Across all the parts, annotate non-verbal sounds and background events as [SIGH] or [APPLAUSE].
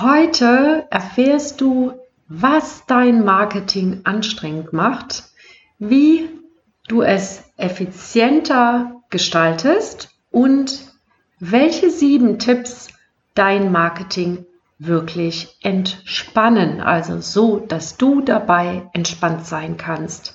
Heute erfährst du, was dein Marketing anstrengend macht, wie du es effizienter gestaltest und welche sieben Tipps dein Marketing wirklich entspannen, also so, dass du dabei entspannt sein kannst.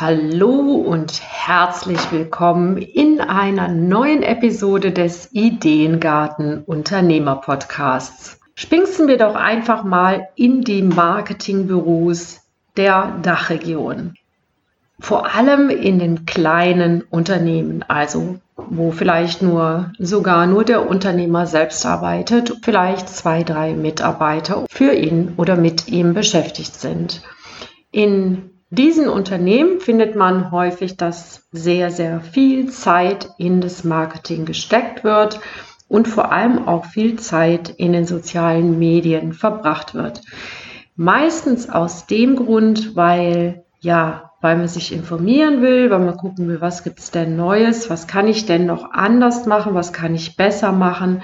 Hallo und herzlich willkommen in einer neuen Episode des Ideengarten Unternehmer Podcasts. Spingsten wir doch einfach mal in die Marketingbüros der Dachregion. Vor allem in den kleinen Unternehmen, also wo vielleicht nur sogar nur der Unternehmer selbst arbeitet, vielleicht zwei, drei Mitarbeiter für ihn oder mit ihm beschäftigt sind. In diesen Unternehmen findet man häufig, dass sehr, sehr viel Zeit in das Marketing gesteckt wird und vor allem auch viel Zeit in den sozialen Medien verbracht wird. Meistens aus dem Grund, weil ja, weil man sich informieren will, weil man gucken will, was gibt es denn Neues, was kann ich denn noch anders machen, was kann ich besser machen.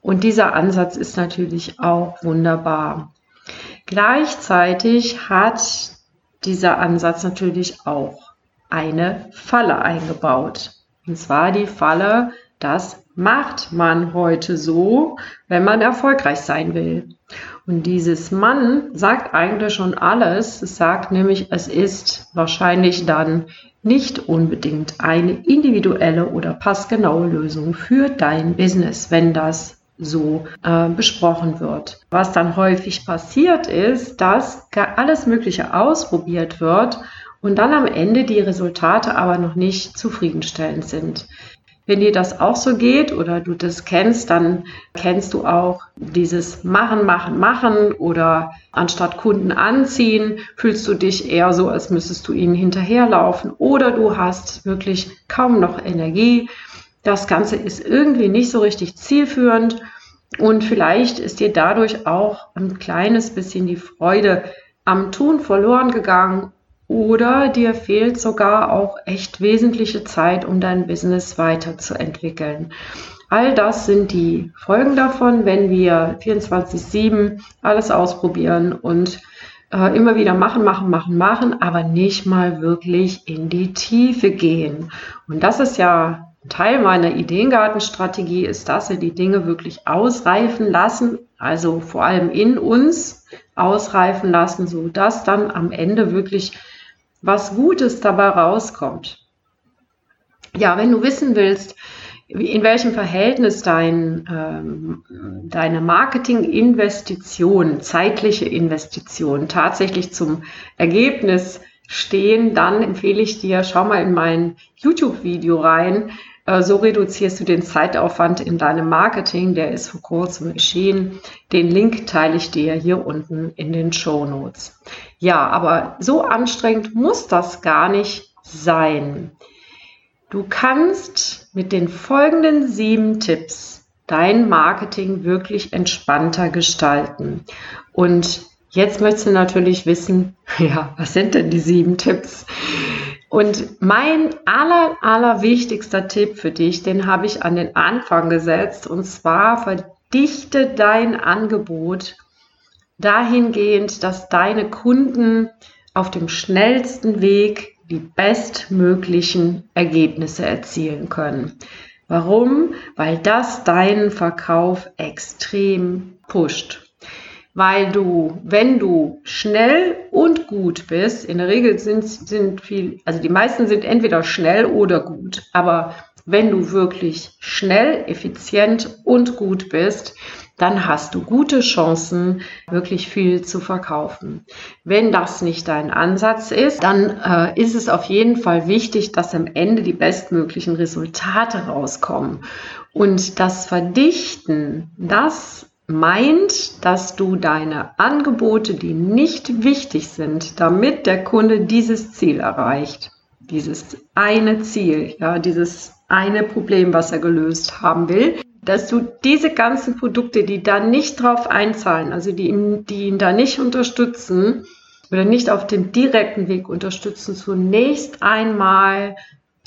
Und dieser Ansatz ist natürlich auch wunderbar. Gleichzeitig hat dieser Ansatz natürlich auch eine Falle eingebaut. Und zwar die Falle, das macht man heute so, wenn man erfolgreich sein will. Und dieses Mann sagt eigentlich schon alles. Es sagt nämlich, es ist wahrscheinlich dann nicht unbedingt eine individuelle oder passgenaue Lösung für dein Business, wenn das so äh, besprochen wird. Was dann häufig passiert ist, dass alles Mögliche ausprobiert wird und dann am Ende die Resultate aber noch nicht zufriedenstellend sind. Wenn dir das auch so geht oder du das kennst, dann kennst du auch dieses Machen, Machen, Machen oder anstatt Kunden anziehen, fühlst du dich eher so, als müsstest du ihnen hinterherlaufen oder du hast wirklich kaum noch Energie das Ganze ist irgendwie nicht so richtig zielführend und vielleicht ist dir dadurch auch ein kleines bisschen die Freude am Tun verloren gegangen oder dir fehlt sogar auch echt wesentliche Zeit, um dein Business weiterzuentwickeln. All das sind die Folgen davon, wenn wir 24-7 alles ausprobieren und äh, immer wieder machen, machen, machen, machen, aber nicht mal wirklich in die Tiefe gehen. Und das ist ja Teil meiner Ideengartenstrategie ist, dass wir die Dinge wirklich ausreifen lassen, also vor allem in uns ausreifen lassen, so dass dann am Ende wirklich was Gutes dabei rauskommt. Ja, wenn du wissen willst, in welchem Verhältnis dein, ähm, deine Marketinginvestition, zeitliche Investition tatsächlich zum Ergebnis stehen, dann empfehle ich dir, schau mal in mein YouTube-Video rein. Äh, so reduzierst du den Zeitaufwand in deinem Marketing. Der ist vor kurzem erschienen. Den Link teile ich dir hier unten in den Show Notes. Ja, aber so anstrengend muss das gar nicht sein. Du kannst mit den folgenden sieben Tipps dein Marketing wirklich entspannter gestalten. Und Jetzt möchtest du natürlich wissen, [LAUGHS] ja, was sind denn die sieben Tipps? Und mein aller, aller wichtigster Tipp für dich, den habe ich an den Anfang gesetzt, und zwar verdichte dein Angebot dahingehend, dass deine Kunden auf dem schnellsten Weg die bestmöglichen Ergebnisse erzielen können. Warum? Weil das deinen Verkauf extrem pusht weil du, wenn du schnell und gut bist, in der Regel sind, sind viel, also die meisten sind entweder schnell oder gut, aber wenn du wirklich schnell, effizient und gut bist, dann hast du gute Chancen, wirklich viel zu verkaufen. Wenn das nicht dein Ansatz ist, dann äh, ist es auf jeden Fall wichtig, dass am Ende die bestmöglichen Resultate rauskommen. Und das Verdichten, das meint, dass du deine Angebote, die nicht wichtig sind, damit der Kunde dieses Ziel erreicht, dieses eine Ziel, ja, dieses eine Problem, was er gelöst haben will, dass du diese ganzen Produkte, die da nicht drauf einzahlen, also die ihn, die ihn da nicht unterstützen oder nicht auf dem direkten Weg unterstützen, zunächst einmal,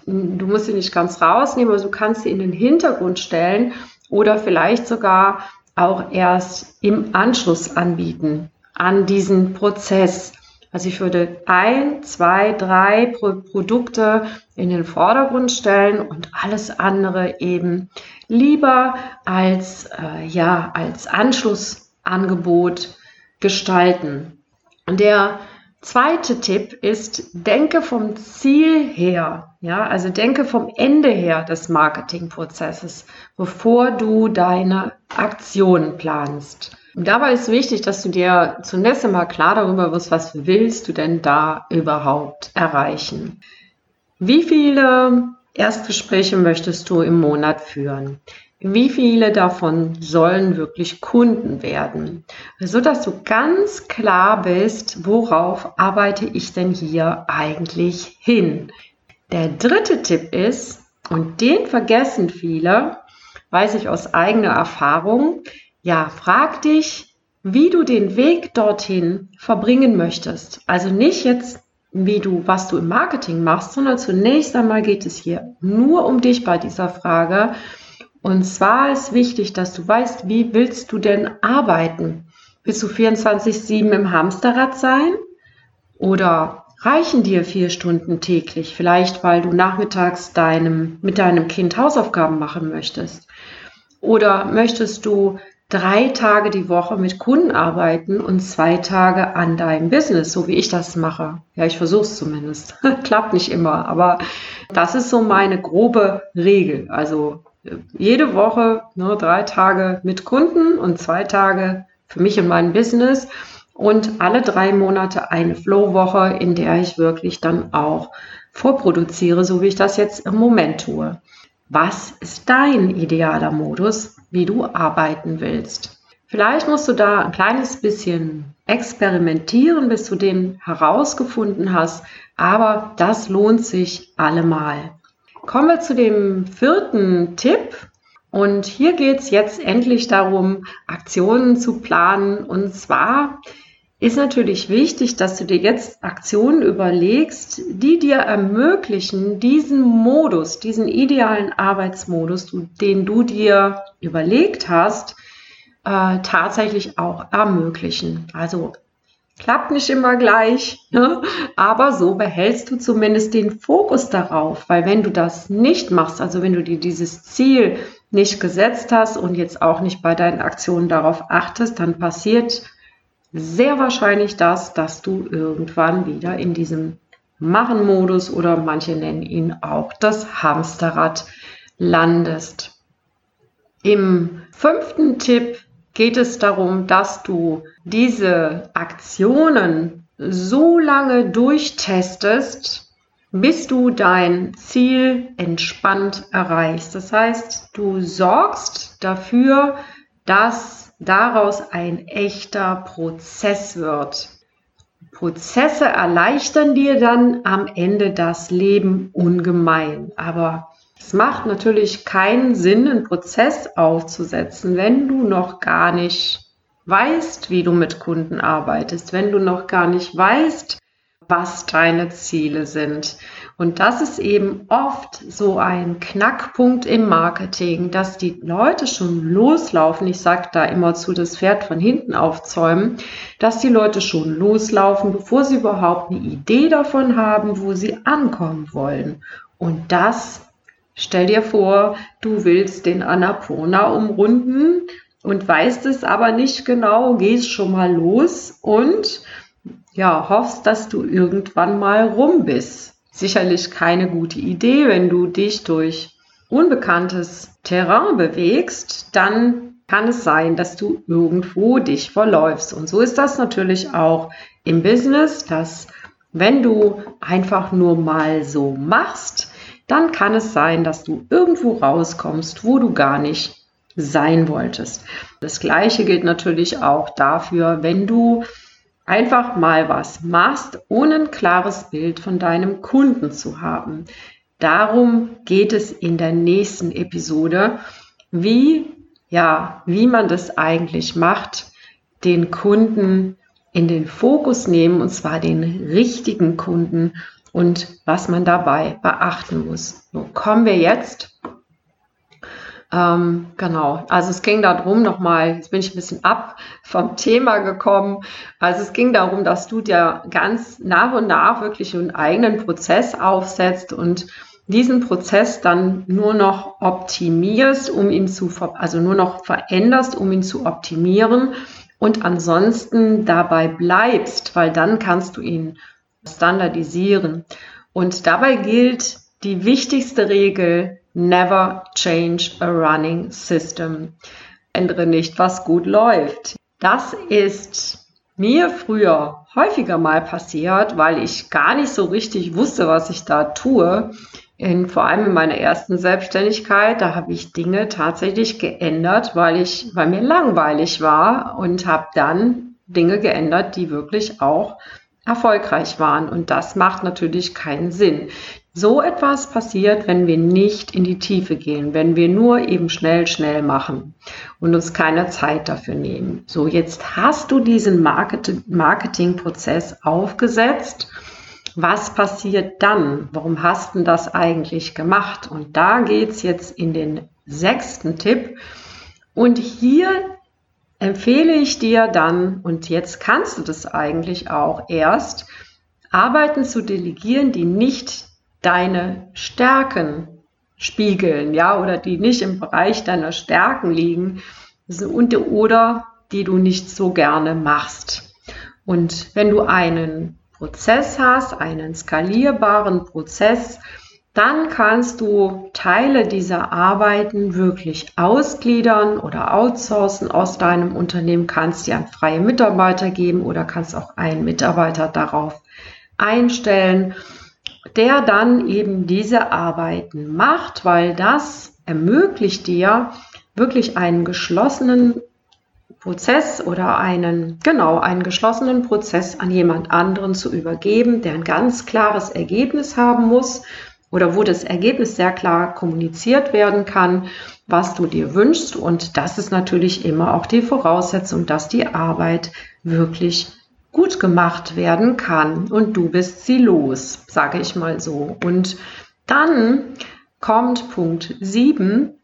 du musst sie nicht ganz rausnehmen, aber du kannst sie in den Hintergrund stellen oder vielleicht sogar auch erst im Anschluss anbieten an diesen Prozess. Also ich würde ein, zwei, drei Pro Produkte in den Vordergrund stellen und alles andere eben lieber als, äh, ja, als Anschlussangebot gestalten. Der zweite Tipp ist, denke vom Ziel her, ja, also denke vom Ende her des Marketingprozesses, bevor du deine Aktionen planst. Und dabei ist wichtig, dass du dir zunächst einmal klar darüber wirst, was willst du denn da überhaupt erreichen. Wie viele Erstgespräche möchtest du im Monat führen? Wie viele davon sollen wirklich Kunden werden? So dass du ganz klar bist, worauf arbeite ich denn hier eigentlich hin? Der dritte Tipp ist, und den vergessen viele, weiß ich aus eigener Erfahrung, ja, frag dich, wie du den Weg dorthin verbringen möchtest. Also nicht jetzt, wie du, was du im Marketing machst, sondern zunächst einmal geht es hier nur um dich bei dieser Frage. Und zwar ist wichtig, dass du weißt, wie willst du denn arbeiten? Willst du 24-7 im Hamsterrad sein? Oder reichen dir vier Stunden täglich? Vielleicht, weil du nachmittags deinem, mit deinem Kind Hausaufgaben machen möchtest. Oder möchtest du drei Tage die Woche mit Kunden arbeiten und zwei Tage an deinem Business, so wie ich das mache. Ja, ich versuche es zumindest. [LAUGHS] Klappt nicht immer, aber das ist so meine grobe Regel. Also jede Woche nur drei Tage mit Kunden und zwei Tage für mich und mein Business und alle drei Monate eine Flow-Woche, in der ich wirklich dann auch vorproduziere, so wie ich das jetzt im Moment tue. Was ist dein idealer Modus, wie du arbeiten willst? Vielleicht musst du da ein kleines bisschen experimentieren, bis du den herausgefunden hast, aber das lohnt sich allemal. Kommen wir zu dem vierten Tipp. Und hier geht es jetzt endlich darum, Aktionen zu planen. Und zwar ist natürlich wichtig, dass du dir jetzt Aktionen überlegst, die dir ermöglichen, diesen Modus, diesen idealen Arbeitsmodus, den du dir überlegt hast, äh, tatsächlich auch ermöglichen. Also klappt nicht immer gleich, ne? aber so behältst du zumindest den Fokus darauf, weil wenn du das nicht machst, also wenn du dir dieses Ziel nicht gesetzt hast und jetzt auch nicht bei deinen Aktionen darauf achtest, dann passiert sehr wahrscheinlich das, dass du irgendwann wieder in diesem Machen-Modus oder manche nennen ihn auch das Hamsterrad landest. Im fünften Tipp geht es darum, dass du diese Aktionen so lange durchtestest, bis du dein Ziel entspannt erreichst. Das heißt, du sorgst dafür, dass daraus ein echter Prozess wird. Prozesse erleichtern dir dann am Ende das Leben ungemein. Aber es macht natürlich keinen Sinn, einen Prozess aufzusetzen, wenn du noch gar nicht weißt, wie du mit Kunden arbeitest, wenn du noch gar nicht weißt, was deine Ziele sind. Und das ist eben oft so ein Knackpunkt im Marketing, dass die Leute schon loslaufen. Ich sage da immer zu, das Pferd von hinten aufzäumen, dass die Leute schon loslaufen, bevor sie überhaupt eine Idee davon haben, wo sie ankommen wollen. Und das, stell dir vor, du willst den Annapurna umrunden und weißt es aber nicht genau, gehst schon mal los und ja, hoffst, dass du irgendwann mal rum bist sicherlich keine gute Idee, wenn du dich durch unbekanntes Terrain bewegst, dann kann es sein, dass du irgendwo dich verläufst. Und so ist das natürlich auch im Business, dass wenn du einfach nur mal so machst, dann kann es sein, dass du irgendwo rauskommst, wo du gar nicht sein wolltest. Das gleiche gilt natürlich auch dafür, wenn du einfach mal was machst, ohne ein klares Bild von deinem Kunden zu haben. Darum geht es in der nächsten Episode, wie ja, wie man das eigentlich macht, den Kunden in den Fokus nehmen, und zwar den richtigen Kunden und was man dabei beachten muss. So, kommen wir jetzt. Ähm, genau, also es ging darum nochmal, jetzt bin ich ein bisschen ab vom Thema gekommen. Also es ging darum, dass du dir ganz nach und nach wirklich einen eigenen Prozess aufsetzt und diesen Prozess dann nur noch optimierst, um ihn zu, also nur noch veränderst, um ihn zu optimieren und ansonsten dabei bleibst, weil dann kannst du ihn standardisieren. Und dabei gilt die wichtigste Regel, never change a running system. Ändere nicht, was gut läuft. Das ist mir früher häufiger mal passiert, weil ich gar nicht so richtig wusste, was ich da tue in, vor allem in meiner ersten Selbstständigkeit, da habe ich Dinge tatsächlich geändert, weil ich, weil mir langweilig war und habe dann Dinge geändert, die wirklich auch erfolgreich waren. Und das macht natürlich keinen Sinn. So etwas passiert, wenn wir nicht in die Tiefe gehen, wenn wir nur eben schnell, schnell machen und uns keine Zeit dafür nehmen. So, jetzt hast du diesen Marketingprozess aufgesetzt was passiert dann? Warum hast du das eigentlich gemacht? Und da geht es jetzt in den sechsten Tipp. Und hier empfehle ich dir dann, und jetzt kannst du das eigentlich auch erst, Arbeiten zu delegieren, die nicht deine Stärken spiegeln, ja, oder die nicht im Bereich deiner Stärken liegen, und, oder die du nicht so gerne machst. Und wenn du einen Prozess hast, einen skalierbaren Prozess, dann kannst du Teile dieser Arbeiten wirklich ausgliedern oder outsourcen aus deinem Unternehmen, kannst die an freie Mitarbeiter geben oder kannst auch einen Mitarbeiter darauf einstellen, der dann eben diese Arbeiten macht, weil das ermöglicht dir wirklich einen geschlossenen Prozess oder einen, genau, einen geschlossenen Prozess an jemand anderen zu übergeben, der ein ganz klares Ergebnis haben muss oder wo das Ergebnis sehr klar kommuniziert werden kann, was du dir wünschst. Und das ist natürlich immer auch die Voraussetzung, dass die Arbeit wirklich gut gemacht werden kann und du bist sie los, sage ich mal so. Und dann kommt Punkt 7,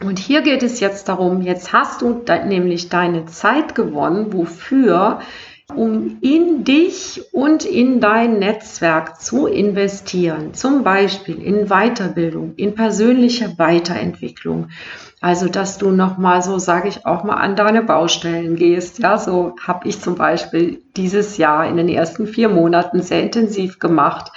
und hier geht es jetzt darum, jetzt hast du nämlich deine Zeit gewonnen, wofür, um in dich und in dein Netzwerk zu investieren, zum Beispiel in Weiterbildung, in persönliche Weiterentwicklung. Also, dass du nochmal so, sage ich auch mal, an deine Baustellen gehst. Ja, so habe ich zum Beispiel dieses Jahr in den ersten vier Monaten sehr intensiv gemacht.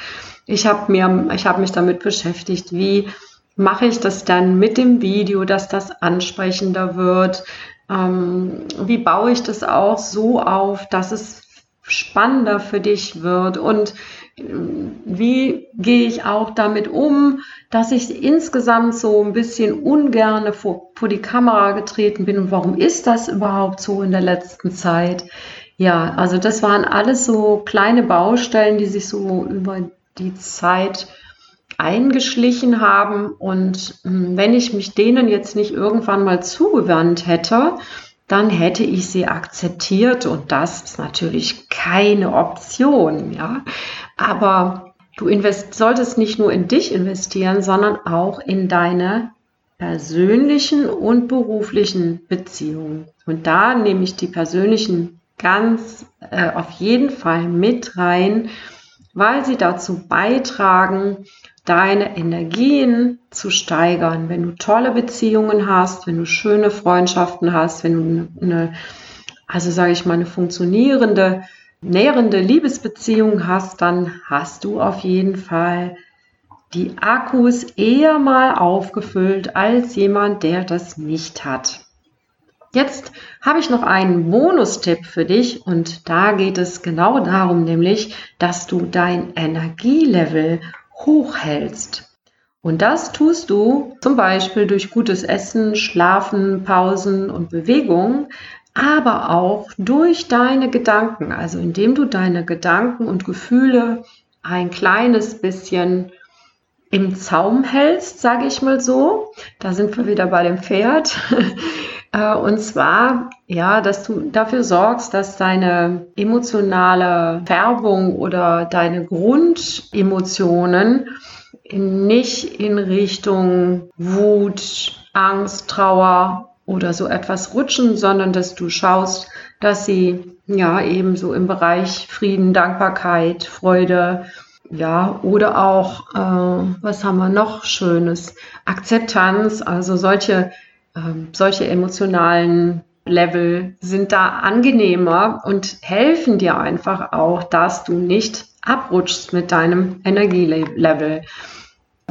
Ich habe mir, ich habe mich damit beschäftigt, wie mache ich das dann mit dem Video, dass das ansprechender wird? Ähm, wie baue ich das auch so auf, dass es spannender für dich wird? Und äh, wie gehe ich auch damit um, dass ich insgesamt so ein bisschen ungerne vor, vor die Kamera getreten bin? Und warum ist das überhaupt so in der letzten Zeit? Ja, also das waren alles so kleine Baustellen, die sich so über die Zeit eingeschlichen haben. Und hm, wenn ich mich denen jetzt nicht irgendwann mal zugewandt hätte, dann hätte ich sie akzeptiert und das ist natürlich keine Option, ja. Aber du solltest nicht nur in dich investieren, sondern auch in deine persönlichen und beruflichen Beziehungen. Und da nehme ich die persönlichen ganz äh, auf jeden Fall mit rein, weil sie dazu beitragen, deine Energien zu steigern. Wenn du tolle Beziehungen hast, wenn du schöne Freundschaften hast, wenn du eine, also sage ich mal, eine funktionierende, nährende Liebesbeziehung hast, dann hast du auf jeden Fall die Akkus eher mal aufgefüllt als jemand, der das nicht hat. Jetzt habe ich noch einen Bonustipp für dich und da geht es genau darum, nämlich, dass du dein Energielevel hochhältst. Und das tust du zum Beispiel durch gutes Essen, Schlafen, Pausen und Bewegung, aber auch durch deine Gedanken, also indem du deine Gedanken und Gefühle ein kleines bisschen im Zaum hältst, sage ich mal so. Da sind wir wieder bei dem Pferd. Äh, und zwar, ja, dass du dafür sorgst, dass deine emotionale Färbung oder deine Grundemotionen nicht in Richtung Wut, Angst, Trauer oder so etwas rutschen, sondern dass du schaust, dass sie ja eben so im Bereich Frieden, Dankbarkeit, Freude, ja, oder auch, äh, was haben wir noch Schönes? Akzeptanz, also solche ähm, solche emotionalen Level sind da angenehmer und helfen dir einfach auch, dass du nicht abrutschst mit deinem Energielevel.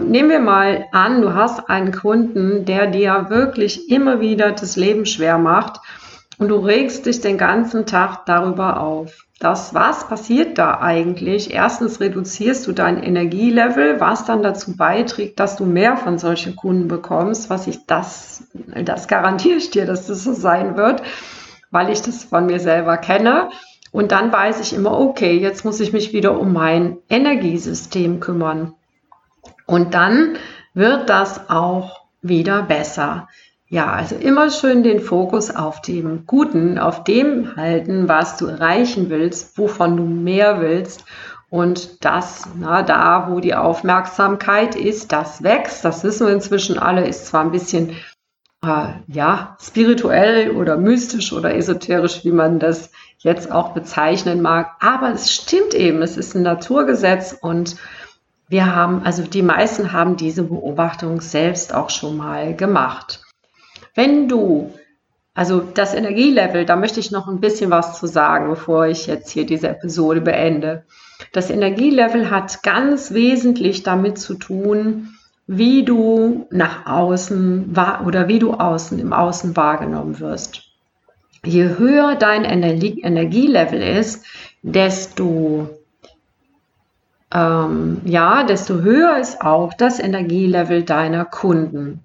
Nehmen wir mal an, du hast einen Kunden, der dir wirklich immer wieder das Leben schwer macht und du regst dich den ganzen Tag darüber auf das, was passiert da eigentlich? Erstens reduzierst du dein Energielevel, was dann dazu beiträgt, dass du mehr von solchen Kunden bekommst, was ich das, das garantiere ich dir, dass das so sein wird, weil ich das von mir selber kenne. Und dann weiß ich immer, okay, jetzt muss ich mich wieder um mein Energiesystem kümmern. Und dann wird das auch wieder besser. Ja, also immer schön den Fokus auf dem Guten, auf dem halten, was du erreichen willst, wovon du mehr willst. Und das, na, da, wo die Aufmerksamkeit ist, das wächst. Das wissen wir inzwischen alle, ist zwar ein bisschen, äh, ja, spirituell oder mystisch oder esoterisch, wie man das jetzt auch bezeichnen mag. Aber es stimmt eben, es ist ein Naturgesetz und wir haben, also die meisten haben diese Beobachtung selbst auch schon mal gemacht. Wenn du, also das Energielevel, da möchte ich noch ein bisschen was zu sagen, bevor ich jetzt hier diese Episode beende. Das Energielevel hat ganz wesentlich damit zu tun, wie du nach außen oder wie du außen im Außen wahrgenommen wirst. Je höher dein Energielevel ist, desto ähm, ja, desto höher ist auch das Energielevel deiner Kunden.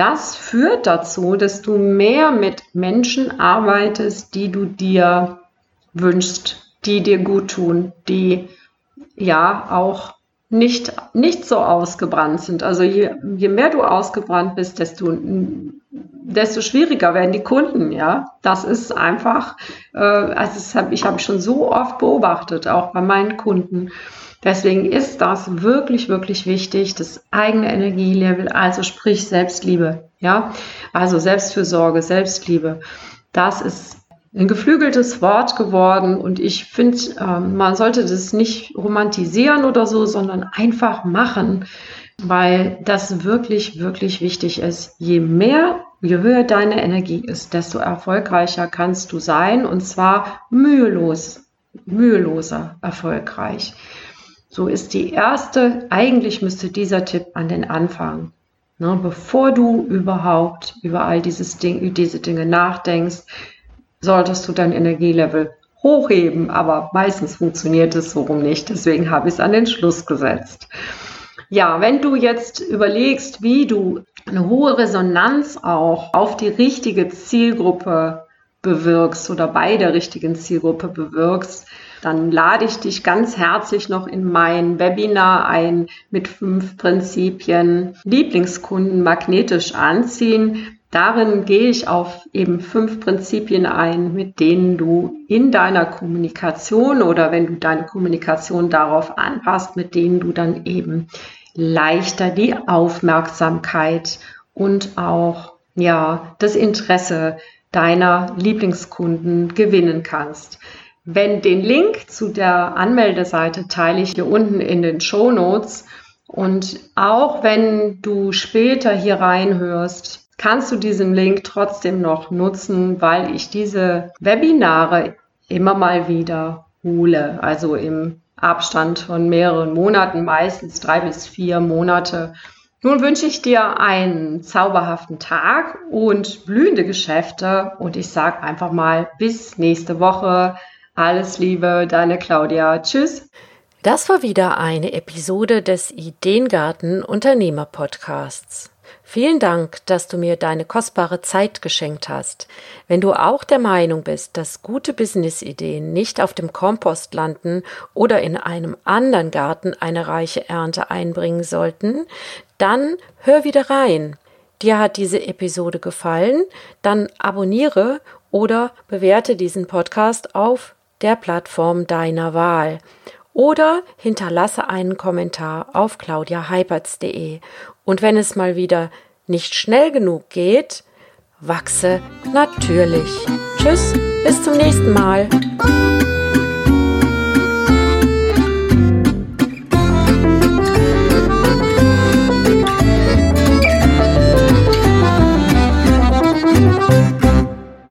Das führt dazu, dass du mehr mit Menschen arbeitest, die du dir wünschst, die dir gut tun, die ja auch nicht, nicht so ausgebrannt sind. Also je, je mehr du ausgebrannt bist, desto, desto schwieriger werden die Kunden, ja. Das ist einfach, äh, also hab, ich habe schon so oft beobachtet, auch bei meinen Kunden. Deswegen ist das wirklich, wirklich wichtig, das eigene Energielevel, also sprich Selbstliebe, ja, also Selbstfürsorge, Selbstliebe. Das ist ein geflügeltes Wort geworden und ich finde, ähm, man sollte das nicht romantisieren oder so, sondern einfach machen, weil das wirklich, wirklich wichtig ist. Je mehr, je höher deine Energie ist, desto erfolgreicher kannst du sein und zwar mühelos, müheloser erfolgreich. So ist die erste, eigentlich müsste dieser Tipp an den Anfang. Ne, bevor du überhaupt über all dieses Ding, diese Dinge nachdenkst, solltest du dein Energielevel hochheben, aber meistens funktioniert es so rum nicht. Deswegen habe ich es an den Schluss gesetzt. Ja, wenn du jetzt überlegst, wie du eine hohe Resonanz auch auf die richtige Zielgruppe bewirkst oder bei der richtigen Zielgruppe bewirkst, dann lade ich dich ganz herzlich noch in mein Webinar ein mit fünf Prinzipien Lieblingskunden magnetisch anziehen. Darin gehe ich auf eben fünf Prinzipien ein, mit denen du in deiner Kommunikation oder wenn du deine Kommunikation darauf anpasst, mit denen du dann eben leichter die Aufmerksamkeit und auch ja, das Interesse deiner Lieblingskunden gewinnen kannst. Wenn den Link zu der Anmeldeseite teile ich hier unten in den Show Notes. Und auch wenn du später hier reinhörst, kannst du diesen Link trotzdem noch nutzen, weil ich diese Webinare immer mal wieder hole. Also im Abstand von mehreren Monaten, meistens drei bis vier Monate. Nun wünsche ich dir einen zauberhaften Tag und blühende Geschäfte und ich sage einfach mal bis nächste Woche. Alles Liebe, deine Claudia. Tschüss. Das war wieder eine Episode des Ideengarten Unternehmer Podcasts. Vielen Dank, dass du mir deine kostbare Zeit geschenkt hast. Wenn du auch der Meinung bist, dass gute Businessideen nicht auf dem Kompost landen oder in einem anderen Garten eine reiche Ernte einbringen sollten, dann hör wieder rein. Dir hat diese Episode gefallen, dann abonniere oder bewerte diesen Podcast auf der Plattform deiner Wahl oder hinterlasse einen Kommentar auf claudiaheipertz.de. Und wenn es mal wieder nicht schnell genug geht, wachse natürlich. Tschüss, bis zum nächsten Mal.